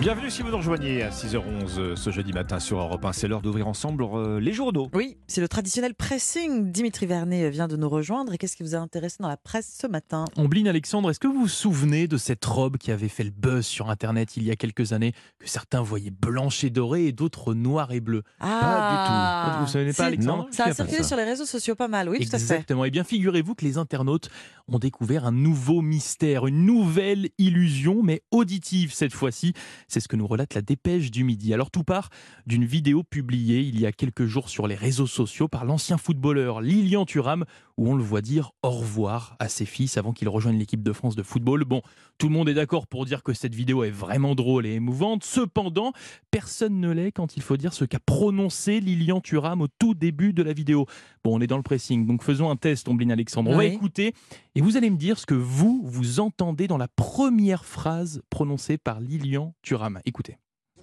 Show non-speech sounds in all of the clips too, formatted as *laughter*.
Bienvenue si vous nous rejoignez à 6h11 euh, ce jeudi matin sur Europe 1. C'est l'heure d'ouvrir ensemble euh, les journaux. Oui, c'est le traditionnel pressing. Dimitri Vernet vient de nous rejoindre. Et qu'est-ce qui vous a intéressé dans la presse ce matin? Ombline Alexandre, est-ce que vous vous souvenez de cette robe qui avait fait le buzz sur Internet il y a quelques années, que certains voyaient blanche et dorée et d'autres noir et bleu Ah, Vous ne savez c'est- pas, Alexandre? Ça a pas circulé ça. sur les réseaux sociaux pas mal, oui, tout à fait. Exactement. Eh bien, figurez-vous que les internautes ont découvert un nouveau mystère, une nouvelle illusion, mais auditive cette fois-ci. C'est ce que nous relate la dépêche du midi. Alors, tout part d'une vidéo publiée il y a quelques jours sur les réseaux sociaux par l'ancien footballeur Lilian Thuram, où on le voit dire au revoir à ses fils avant qu'il rejoigne l'équipe de France de football. Bon, tout le monde est d'accord pour dire que cette vidéo est vraiment drôle et émouvante. Cependant, personne ne l'est quand il faut dire ce qu'a prononcé Lilian Thuram au tout début de la vidéo. Bon, on est dans le pressing, donc faisons un test, Ombline Alexandre. On va écouter et vous allez me dire ce que vous, vous entendez dans la première phrase prononcée par Lilian Thuram. Écoutez.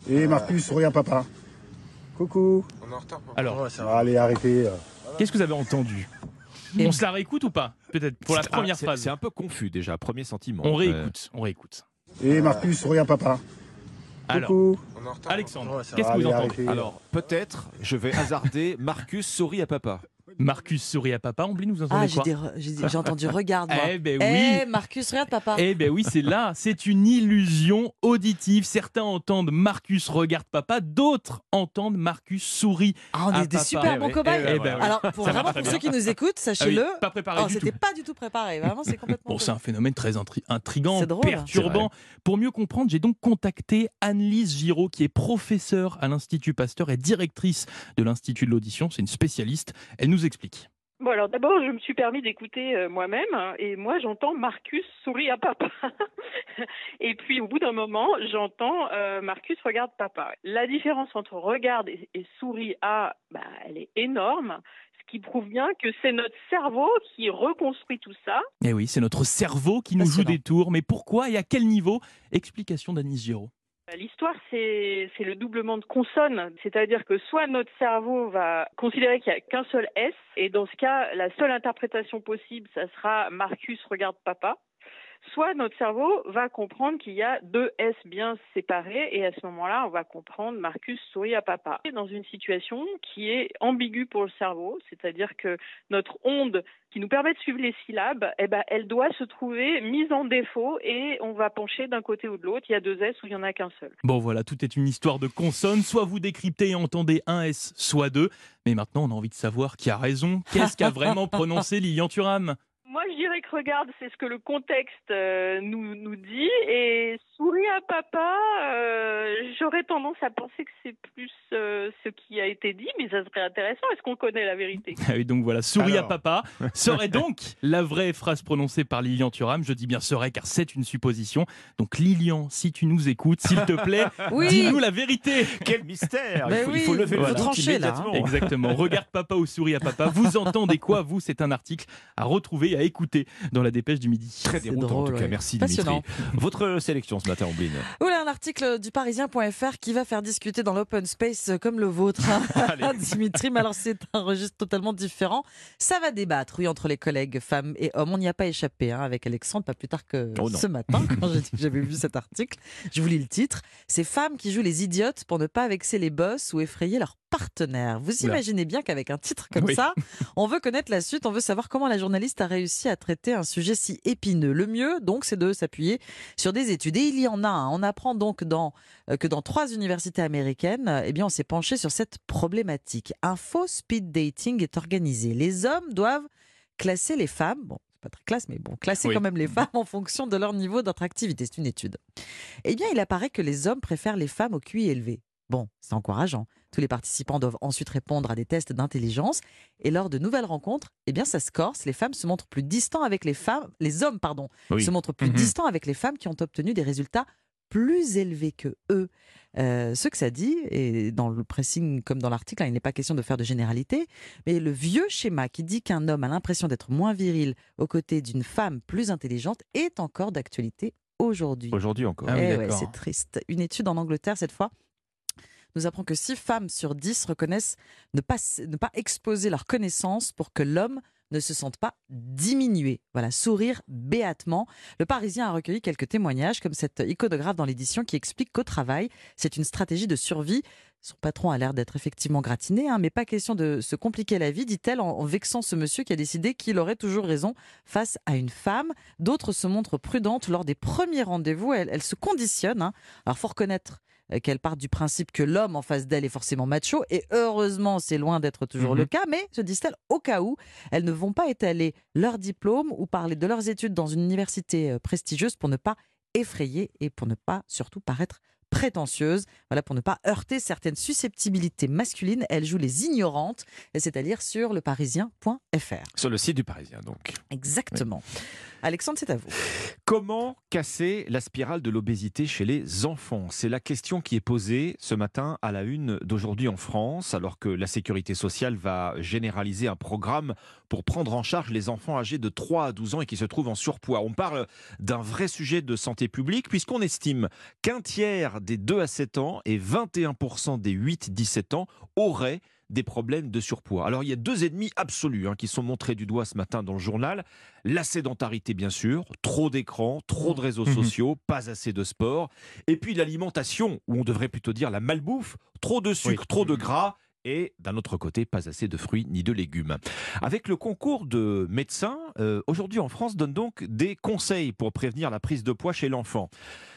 Et Marcus, regarde papa. Coucou. Alors, Allez, arrêtez. euh. qu'est-ce que vous avez entendu? On se la réécoute ou pas? Peut-être pour la première phrase. C'est un peu confus déjà, premier sentiment. On Euh, réécoute, on réécoute. Et Marcus, regarde papa. Alors, Coucou. Alexandre, ça qu'est-ce va, que vous entendez? Alors, peut-être, je vais hasarder Marcus sourit à papa. Marcus sourit à papa. Ombline, vous entendez Ah, quoi j'ai dit- j'ai entendu *laughs* regarde moi. Eh ben Eh, oui Marcus, regarde papa. Eh ben oui, c'est là, c'est une illusion auditive. Certains entendent Marcus regarde papa, d'autres entendent Marcus sourit. Ah, on à est des papa. super Eh bons oui, cobayes. eh ben Eh ben. Alors, pour, vraiment, pour ceux qui nous écoutent, Ah oui, sachez-le, pas préparé oh, du c'était tout. pas du tout préparé. Vraiment, c'est complètement. *laughs* Bon, c'est un phénomène très intri- intrigant, drôle. perturbant. Pour mieux comprendre, j'ai donc contacté Anne-Lise Giraud, qui est professeure à l'Institut Pasteur et directrice de l'Institut de l'audition. C'est une spécialiste. Elle nous explique. Bon alors d'abord je me suis permis d'écouter euh, moi-même hein, et moi j'entends Marcus sourit à papa *laughs* et puis au bout d'un moment j'entends euh, Marcus regarde papa. La différence entre regarde et, et sourit à bah, elle est énorme ce qui prouve bien que c'est notre cerveau qui reconstruit tout ça Eh oui, c'est notre cerveau qui nous joue des tours. Mais pourquoi et à quel niveau? Explication d'Anne-Lise Giraud. L'histoire, c'est c'est le doublement de consonnes, c'est-à-dire que soit notre cerveau va considérer qu'il n'y a qu'un seul S, et dans ce cas, la seule interprétation possible, ça sera Marcus regarde papa, soit notre cerveau va comprendre qu'il y a deux S bien séparés, et à ce moment-là, on va comprendre Marcus sourit à papa. Dans une situation qui est ambiguë pour le cerveau, c'est-à-dire que notre onde qui nous permet de suivre les syllabes, eh ben, elle doit se trouver mise en défaut et on va pencher d'un côté ou de l'autre. Il y a deux S ou il y en a qu'un seul. Bon voilà, tout est une histoire de consonnes. Soit vous décryptez et entendez un S, soit deux. Mais maintenant, on a envie de savoir qui a raison. Qu'est-ce qu'a *laughs* vraiment prononcé Lilian Thuram? Moi, je dirais que regarde, c'est ce que le contexte euh, nous, nous dit. Et souris à papa, euh, j'aurais tendance à penser que c'est plus euh, ce qui a été dit, mais ça serait intéressant. Est-ce qu'on connaît la vérité? *laughs* Ah oui, donc voilà, souris à papa *laughs* serait donc la vraie phrase prononcée par Lilian Thuram? Je dis bien serait car c'est une supposition. Donc Lilian, si tu nous écoutes, s'il te plaît, *laughs* Oui. dis-nous la vérité. Quel mystère Ben il, faut, il oui, faut lever faut le doute trancher, là, hein. Exactement. Regarde papa ou souris à papa. Vous entendez quoi, vous C'est un article à retrouver et à écouter dans la dépêche du midi. Très déroutant en drôle, tout cas, ouais. merci Passionnant. Dimitri. Votre sélection ce matin, Ombline Voilà un article du parisien.fr qui va faire discuter dans l'open space comme le vôtre, hein, *laughs* *laughs* Dimitri. Mais alors, c'est un registre totalement différent. Ça va débattre, oui, entre les collègues femmes et hommes. On n'y a pas échappé hein, avec Alexandre, pas plus tard que Oh ce matin, *laughs* quand j'avais vu cet article. Je vous lis le titre. Ces femmes qui jouent les idiotes pour ne pas vexer les boss ou effrayer leurs Vous Oula. imaginez bien qu'avec un titre comme Oui. ça, on veut connaître la suite, on veut savoir comment la journaliste a réussi à traiter un sujet si épineux. Le mieux, donc, c'est de s'appuyer sur des études. Et il y en a un. On apprend donc dans, euh, que dans trois universités américaines, euh, eh bien, on s'est penché sur cette problématique. Un faux speed dating est organisé. Les hommes doivent classer les femmes. Bon, c'est pas très classe, mais bon, classer Oui. quand même les femmes en fonction de leur niveau d'attractivité. C'est une étude. Eh bien, il apparaît que les hommes préfèrent les femmes au QI élevé. Bon, c'est encourageant. Tous les participants doivent ensuite répondre à des tests d'intelligence et lors de nouvelles rencontres, eh bien ça se corse, les femmes se montrent plus distants avec les femmes, les hommes pardon, Oui. se montrent plus Mhm. distants avec les femmes qui ont obtenu des résultats plus élevés que eux. Euh, ce que ça dit, et dans le pressing comme dans l'article, hein, il n'est pas question de faire de généralité, mais le vieux schéma qui dit qu'un homme a l'impression d'être moins viril aux côtés d'une femme plus intelligente est encore d'actualité aujourd'hui. Aujourd'hui encore. Ah oui, Eh ouais, c'est triste. Une étude en Angleterre, cette fois, nous apprend que 6 femmes sur 10 reconnaissent ne pas, ne pas exposer leurs connaissances pour que l'homme ne se sentent pas diminués. Voilà, sourire béatement. Le Parisien a recueilli quelques témoignages, comme cette iconographe dans l'édition qui explique qu'au travail, c'est une stratégie de survie. Son patron a l'air d'être effectivement gratiné, hein, mais pas question de se compliquer la vie, dit-elle, en, vexant ce monsieur qui a décidé qu'il aurait toujours raison face à une femme. D'autres se montrent prudentes lors des premiers rendez-vous. Elles, se conditionnent. hein. Alors, faut reconnaître qu'elle part du principe que l'homme en face d'elle est forcément macho, et heureusement, c'est loin d'être toujours Mhm. le cas, mais, se disent-elles, au cas où, elles ne vont pas étaler leur diplôme ou parler de leurs études dans une université euh, prestigieuse pour ne pas effrayer et pour ne pas surtout paraître prétentieuse. Voilà, pour ne pas heurter certaines susceptibilités masculines, elles jouent les ignorantes, c'est-à-dire sur leparisien.fr. Sur le site du Parisien, donc. Exactement. Alexandre, c'est à vous. Comment casser la spirale de l'obésité chez les enfants? C'est la question qui est posée ce matin à la une d'aujourd'hui en France, alors que la sécurité sociale va généraliser un programme pour prendre en charge les enfants âgés de 3 à 12 ans et qui se trouvent en surpoids. On parle d'un vrai sujet de santé publique puisqu'on estime qu'un tiers des 2 à 7 ans et 21% des 8-17 ans auraient des problèmes de surpoids. Alors il y a deux ennemis absolus hein, qui sont montrés du doigt ce matin dans le journal. La sédentarité bien sûr, trop d'écrans, trop de réseaux Mhm. sociaux, pas assez de sport. Et puis l'alimentation, où on devrait plutôt dire la malbouffe, trop de sucre, Oui. trop de gras. Et d'un autre côté, pas assez de fruits ni de légumes. Avec le concours de médecins, euh, aujourd'hui en France donne donc des conseils pour prévenir la prise de poids chez l'enfant.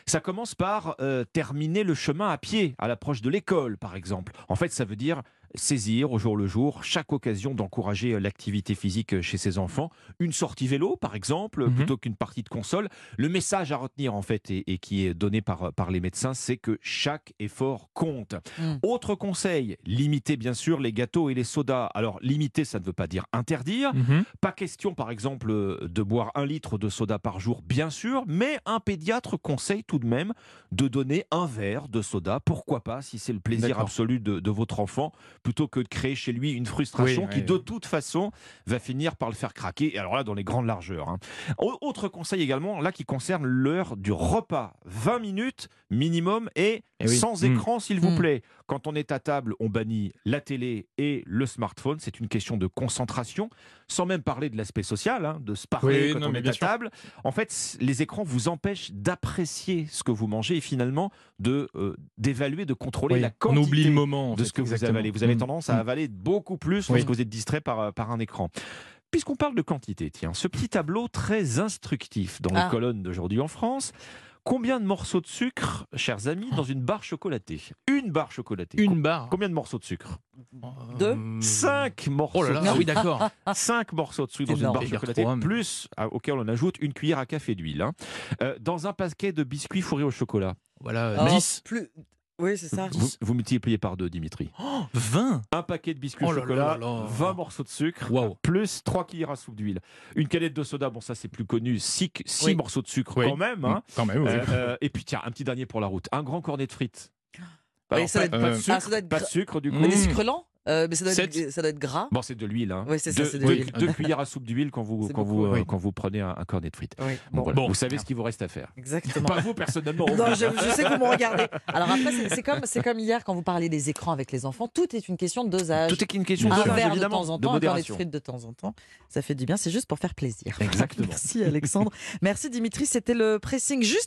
Ça commence par euh, terminer le chemin à pied, à l'approche de l'école par exemple. En fait, ça veut dire saisir au jour le jour chaque occasion d'encourager euh, l'activité physique euh, chez ses enfants. Une sortie vélo, par exemple, Mhm. plutôt qu'une partie de console. Le message à retenir, en fait, et, et qui est donné par, par les médecins, c'est que chaque effort compte. Mhm. Autre conseil, limiter bien sûr les gâteaux et les sodas. Alors, limiter, ça ne veut pas dire interdire. Mhm. Pas question, par exemple, de boire un litre de soda par jour, bien sûr, mais un pédiatre conseille tout de même de donner un verre de soda. Pourquoi pas, si c'est le plaisir absolu de, de votre enfant, plutôt que de créer chez lui une frustration Oui, qui, oui. de toute façon, va finir par le faire craquer. Et alors là, dans les grandes largeurs. hein. Au- Autre conseil également, là, qui concerne l'heure du repas. 20 minutes minimum et Eh oui. sans Mm. écran, s'il vous Mm. plaît. Quand on est à table, on bannit la télé et le smartphone. C'est une question de concentration, sans même parler de l'aspect social, hein, de se parler Oui, quand non, on est à sûr. table. En fait, les écrans vous empêchent d'apprécier ce que vous mangez et finalement de euh, d'évaluer, de contrôler Oui, la on quantité oublie le moment. en de fait, ce que vous avalez. Vous avez Mm. tendance à Mm. avaler beaucoup plus Oui. lorsque vous êtes distrait par, euh, par un écran. Puisqu'on parle de quantité, tiens, ce petit tableau très instructif dans Ah. les colonnes d'aujourd'hui en France. Combien de morceaux de sucre, chers amis, dans une barre chocolatée? Une barre chocolatée. Une barre. Combien de morceaux de sucre? Deux Euh, 5 morceaux Oh là là, de ah sucre. oui, d'accord. *laughs* 5 morceaux de sucre dans une barre chocolatée, trois, mais- plus à- auquel on ajoute une cuillère à café d'huile. hein. Euh, dans un paquet de biscuits fourrés au chocolat, Voilà, Oh, 10. plus... Oui, c'est ça. vous, vous multipliez par deux, Dimitri. Oh, 20 Un paquet de biscuits Oh au là chocolat, là là là. 20 morceaux de sucre, Waouh. plus 3 cuillères à soupe d'huile. Une canette de soda, bon ça c'est plus connu, 6, Oui. morceaux de sucre Oui. quand même. hein. Quand même, oui. Euh, euh, et puis tiens, un petit dernier pour la route. Un grand cornet de frites. Oui, Alors, ça pas, pas de sucre, ah, ça doit être pas de sucre du coup. Mmh. Des sucres lents Euh, mais ça doit, être, Sept. ça doit être gras. Bon, c'est de l'huile. Hein. Oui, c'est ça, Deux- c'est de deux- l'huile. deux cuillères à soupe d'huile quand vous, quand, beaucoup, vous, euh, oui. quand vous prenez un, un cornet de frites. Oui, Bon, bon, voilà. Bon. Vous savez ce qu'il vous reste à faire. exactement. Pas vous personnellement. Non, je, je sais que vous me regardez. Alors après, c'est- comme, c'est comme hier quand vous parlez des écrans avec les enfants. Tout est une question de dosage. Tout est qu'une question un de dosage, verre de évidemment, temps en de temps, un cornet de frites de temps en temps. Ça fait du bien, c'est juste pour faire plaisir. Exactement. *laughs* Merci Alexandre. Merci Dimitri, c'était le pressing juste